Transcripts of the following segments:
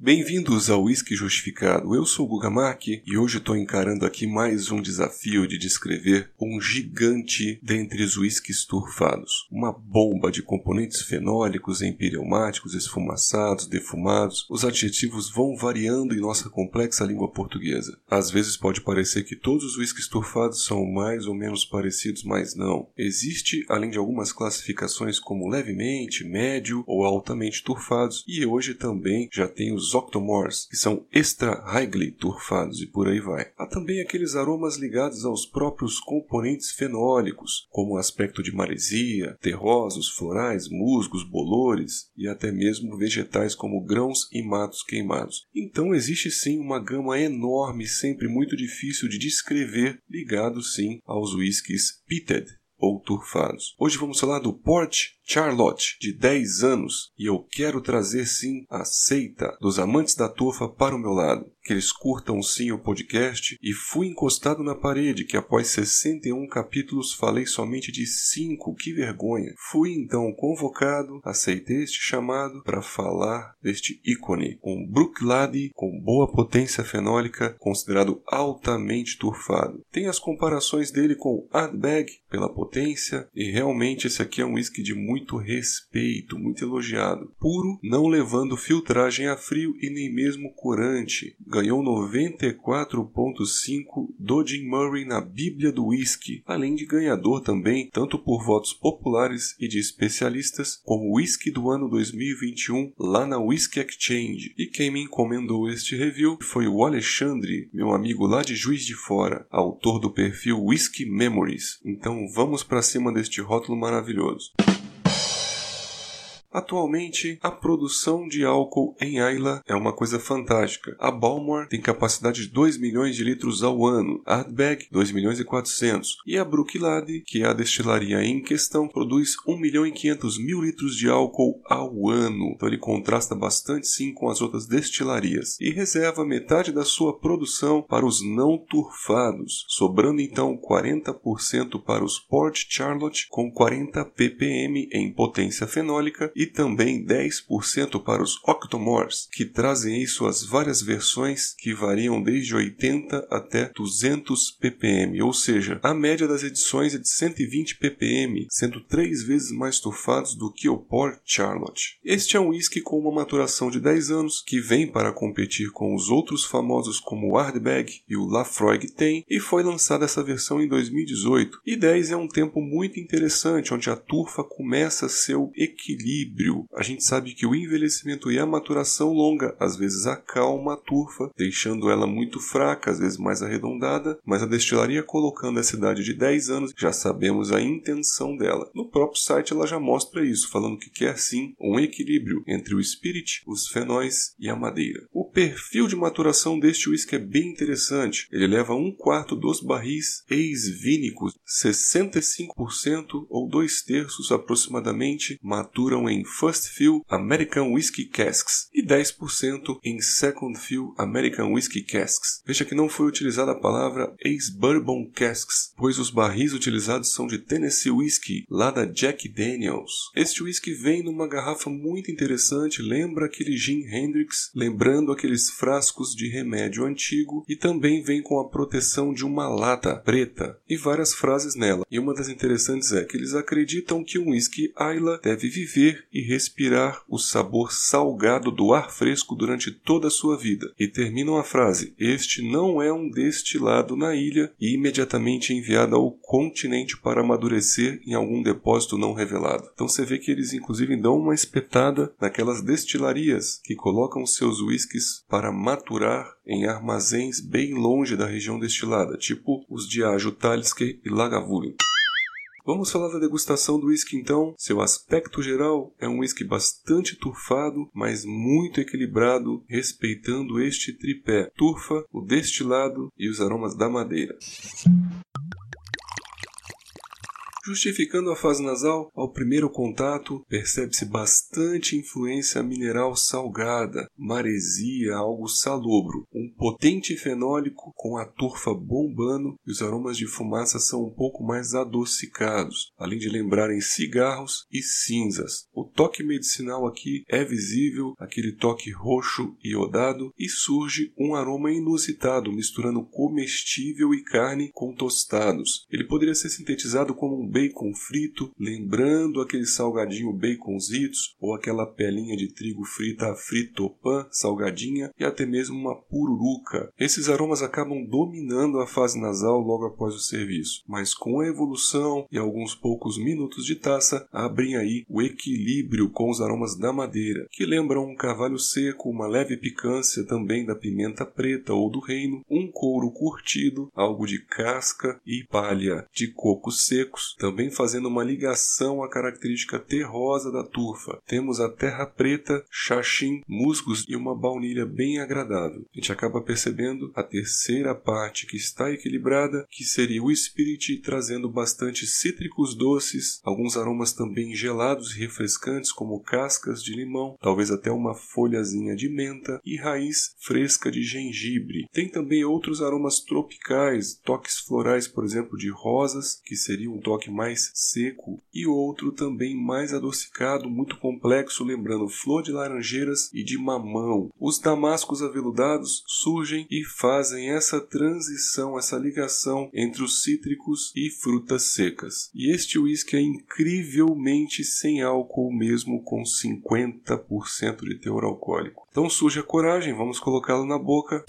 Bem-vindos ao Whisky Justificado. Eu sou o Guga Mark e hoje estou encarando aqui mais um desafio de descrever um gigante dentre os whiskies turfados. Uma bomba de componentes fenólicos, empireumáticos, esfumaçados, defumados. Os adjetivos vão variando em nossa complexa língua portuguesa. Às vezes pode parecer que todos os whiskies turfados são mais ou menos parecidos, mas não. Existe, além de algumas classificações como levemente, médio ou altamente turfados, e hoje também já tem os octomores, que são extra highly turfados e por aí vai. Há também aqueles aromas ligados aos próprios componentes fenólicos, como o aspecto de maresia, terrosos, florais, musgos, bolores e até mesmo vegetais como grãos e matos queimados. Então existe sim uma gama enorme, sempre muito difícil de descrever, ligado sim aos whiskies pitted ou turfados. Hoje vamos falar do Port Charlotte, de 10 anos, e eu quero trazer sim a seita dos amantes da turfa para o meu lado. Que eles curtam sim o podcast e fui encostado na parede que após 61 capítulos falei somente de 5, que vergonha. Fui então convocado, aceitei este chamado para falar deste ícone, um Brooklady com boa potência fenólica, considerado altamente turfado. Tem as comparações dele com Ardbeg pela potência e realmente esse aqui é um whisky de muito respeito, muito elogiado. Puro, não levando filtragem a frio e nem mesmo corante. Ganhou 94.5 do Jim Murray na Bíblia do Whisky, além de ganhador também, tanto por votos populares e de especialistas, como Whisky do ano 2021 lá na Whisky Exchange. E quem me encomendou este review foi o Alexandre, meu amigo lá de Juiz de Fora, autor do perfil Whisky Memories. Então vamos para cima deste rótulo maravilhoso. Atualmente, a produção de álcool em Ayla é uma coisa fantástica. A Balmore tem capacidade de 2 milhões de litros ao ano, a Ardbeg 2 milhões e 400 e a Brooklade, que é a destilaria em questão, produz 1 milhão e 500 mil litros de álcool ao ano. Então ele contrasta bastante sim com as outras destilarias e reserva metade da sua produção para os não turfados, sobrando então 40% para os Port Charlotte com 40 ppm em potência fenólica e também 10% para os Octomores, que trazem aí suas várias versões que variam desde 80 até 200 ppm, ou seja, a média das edições é de 120 ppm, sendo três vezes mais turfados do que o Port Charlotte. Este é um whisky com uma maturação de 10 anos que vem para competir com os outros famosos como o Ardbeg e o Lafroig tem e foi lançada essa versão em 2018. E 10 é um tempo muito interessante onde a turfa começa seu equilíbrio equilíbrio. A gente sabe que o envelhecimento e a maturação longa às vezes acalma a turfa, deixando ela muito fraca, às vezes mais arredondada, mas a destilaria colocando essa idade de 10 anos, já sabemos a intenção dela. No próprio site ela já mostra isso, falando que quer sim um equilíbrio entre o spirit, os fenóis e a madeira. O perfil de maturação deste whisky é bem interessante. Ele leva um quarto dos barris ex-vínicos, 65% ou dois terços aproximadamente maturam em em First Fill American Whiskey Casks e 10% em Second Fill American Whiskey Casks. Veja que não foi utilizada a palavra ex-bourbon casks, pois os barris utilizados são de Tennessee Whiskey, lá da Jack Daniels. Este whisky vem numa garrafa muito interessante, lembra aquele Jim Hendrix, lembrando aqueles frascos de remédio antigo e também vem com a proteção de uma lata preta e várias frases nela. E uma das interessantes é que eles acreditam que um whisky Ayla deve viver e respirar o sabor salgado do ar fresco durante toda a sua vida. E terminam a frase: Este não é um destilado na ilha e imediatamente enviado ao continente para amadurecer em algum depósito não revelado. Então você vê que eles inclusive dão uma espetada naquelas destilarias que colocam seus whiskies para maturar em armazéns bem longe da região destilada, tipo os de Ajo Talisker e Lagavulin. Vamos falar da degustação do whisky então. Seu aspecto geral é um whisky bastante turfado, mas muito equilibrado, respeitando este tripé: turfa, o destilado e os aromas da madeira. Justificando a fase nasal, ao primeiro contato, percebe-se bastante influência mineral salgada, maresia, algo salobro, um potente fenólico com a turfa bombando e os aromas de fumaça são um pouco mais adocicados, além de lembrarem cigarros e cinzas. O toque medicinal aqui é visível, aquele toque roxo iodado, e surge um aroma inusitado, misturando comestível e carne com tostados. Ele poderia ser sintetizado como um bacon frito, lembrando aquele salgadinho baconzitos ou aquela pelinha de trigo frita fritopan salgadinha e até mesmo uma pururuca. Esses aromas acabam dominando a fase nasal logo após o serviço, mas com a evolução e alguns poucos minutos de taça abrem aí o equilíbrio com os aromas da madeira, que lembram um carvalho seco, uma leve picância também da pimenta preta ou do reino, um couro curtido, algo de casca e palha de cocos secos, também fazendo uma ligação à característica terrosa da turfa. Temos a terra preta, xaxim, musgos e uma baunilha bem agradável. A gente acaba percebendo a terceira parte que está equilibrada, que seria o spirit trazendo bastante cítricos doces, alguns aromas também gelados e refrescantes como cascas de limão, talvez até uma folhazinha de menta e raiz fresca de gengibre. Tem também outros aromas tropicais, toques florais, por exemplo, de rosas, que seria um toque mais seco, e outro também mais adocicado, muito complexo, lembrando flor de laranjeiras e de mamão. Os damascos aveludados surgem e fazem essa transição, essa ligação entre os cítricos e frutas secas. E este whisky é incrivelmente sem álcool, mesmo com 50% de teor alcoólico. Então surge a coragem, vamos colocá-lo na boca.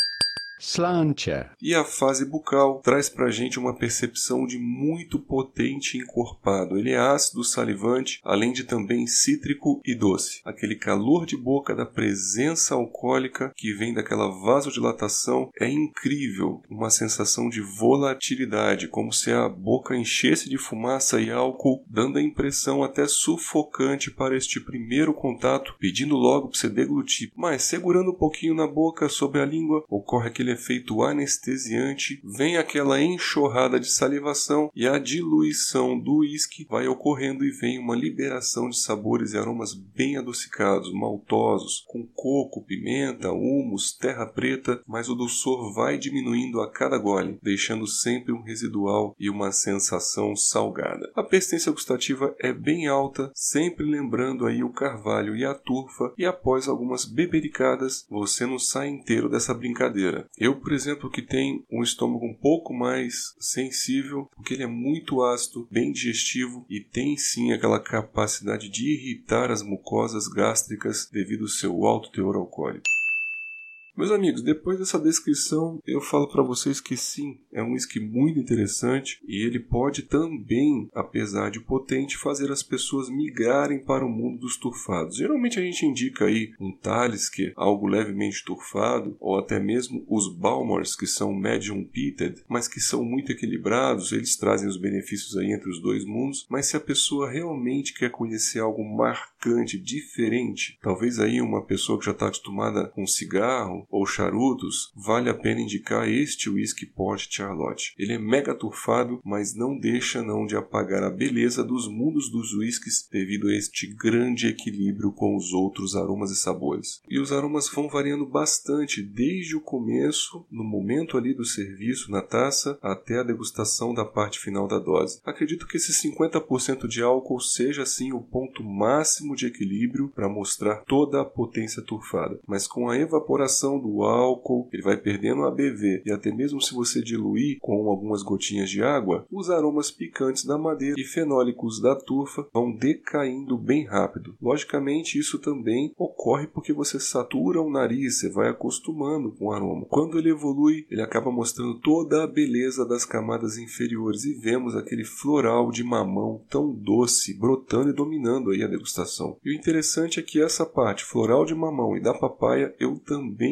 Slantia. E a fase bucal traz pra gente uma percepção de muito potente encorpado. Ele é ácido, salivante, além de também cítrico e doce. Aquele calor de boca da presença alcoólica que vem daquela vasodilatação é incrível. Uma sensação de volatilidade, como se a boca enchesse de fumaça e álcool, dando a impressão até sufocante para este primeiro contato, pedindo logo para você deglutir. Mas segurando um pouquinho na boca, sobre a língua, ocorre aquele aquele efeito anestesiante, vem aquela enxurrada de salivação e a diluição do uísque vai ocorrendo e vem uma liberação de sabores e aromas bem adocicados, maltosos, com coco, pimenta, humus, terra preta, mas o dulçor vai diminuindo a cada gole, deixando sempre um residual e uma sensação salgada. A persistência gustativa é bem alta, sempre lembrando aí o carvalho e a turfa, e após algumas bebericadas, você não sai inteiro dessa brincadeira. Eu, por exemplo, que tenho um estômago um pouco mais sensível, porque ele é muito ácido, bem digestivo e tem sim aquela capacidade de irritar as mucosas gástricas devido ao seu alto teor alcoólico. Meus amigos, depois dessa descrição, eu falo para vocês que sim, é um whisky muito interessante e ele pode também, apesar de potente, fazer as pessoas migrarem para o mundo dos turfados. Geralmente a gente indica aí um Talisker, algo levemente turfado, ou até mesmo os Balmors, que são medium peated, mas que são muito equilibrados, eles trazem os benefícios aí entre os dois mundos, mas se a pessoa realmente quer conhecer algo marcante, diferente, talvez aí uma pessoa que já está acostumada com cigarro, ou charutos, vale a pena indicar este whisky Port Charlotte. Ele é mega turfado, mas não deixa não de apagar a beleza dos mundos dos whiskies devido a este grande equilíbrio com os outros aromas e sabores. E os aromas vão variando bastante desde o começo, no momento ali do serviço na taça, até a degustação da parte final da dose. Acredito que esse 50% de álcool seja assim o ponto máximo de equilíbrio para mostrar toda a potência turfada, mas com a evaporação do álcool, ele vai perdendo a ABV e até mesmo se você diluir com algumas gotinhas de água, os aromas picantes da madeira e fenólicos da turfa vão decaindo bem rápido. Logicamente, isso também ocorre porque você satura o nariz, você vai acostumando com o aroma. Quando ele evolui, ele acaba mostrando toda a beleza das camadas inferiores e vemos aquele floral de mamão tão doce brotando e dominando aí a degustação. E o interessante é que essa parte floral de mamão e da papaya eu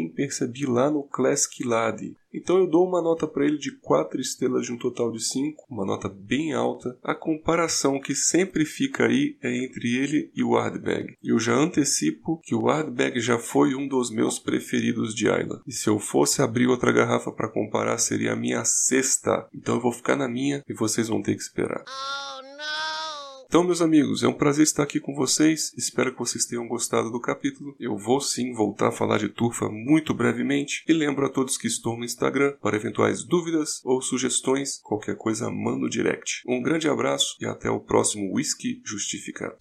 percebi lá no Classic Lade. Então eu dou uma nota para ele de 4 estrelas de um total de 5, uma nota bem alta. A comparação que sempre fica aí é entre ele e o Hardbag. Eu já antecipo que o Hardbag já foi um dos meus preferidos de Isla. E se eu fosse abrir outra garrafa para comparar, seria a minha sexta. Então eu vou ficar na minha e vocês vão ter que esperar. Oh, Então, meus amigos, é um prazer estar aqui com vocês. Espero que vocês tenham gostado do capítulo. Eu vou sim voltar a falar de turfa muito brevemente. E lembro a todos que estou no Instagram para eventuais dúvidas ou sugestões. Qualquer coisa, manda o direct. Um grande abraço e até o próximo Whisky Justificado.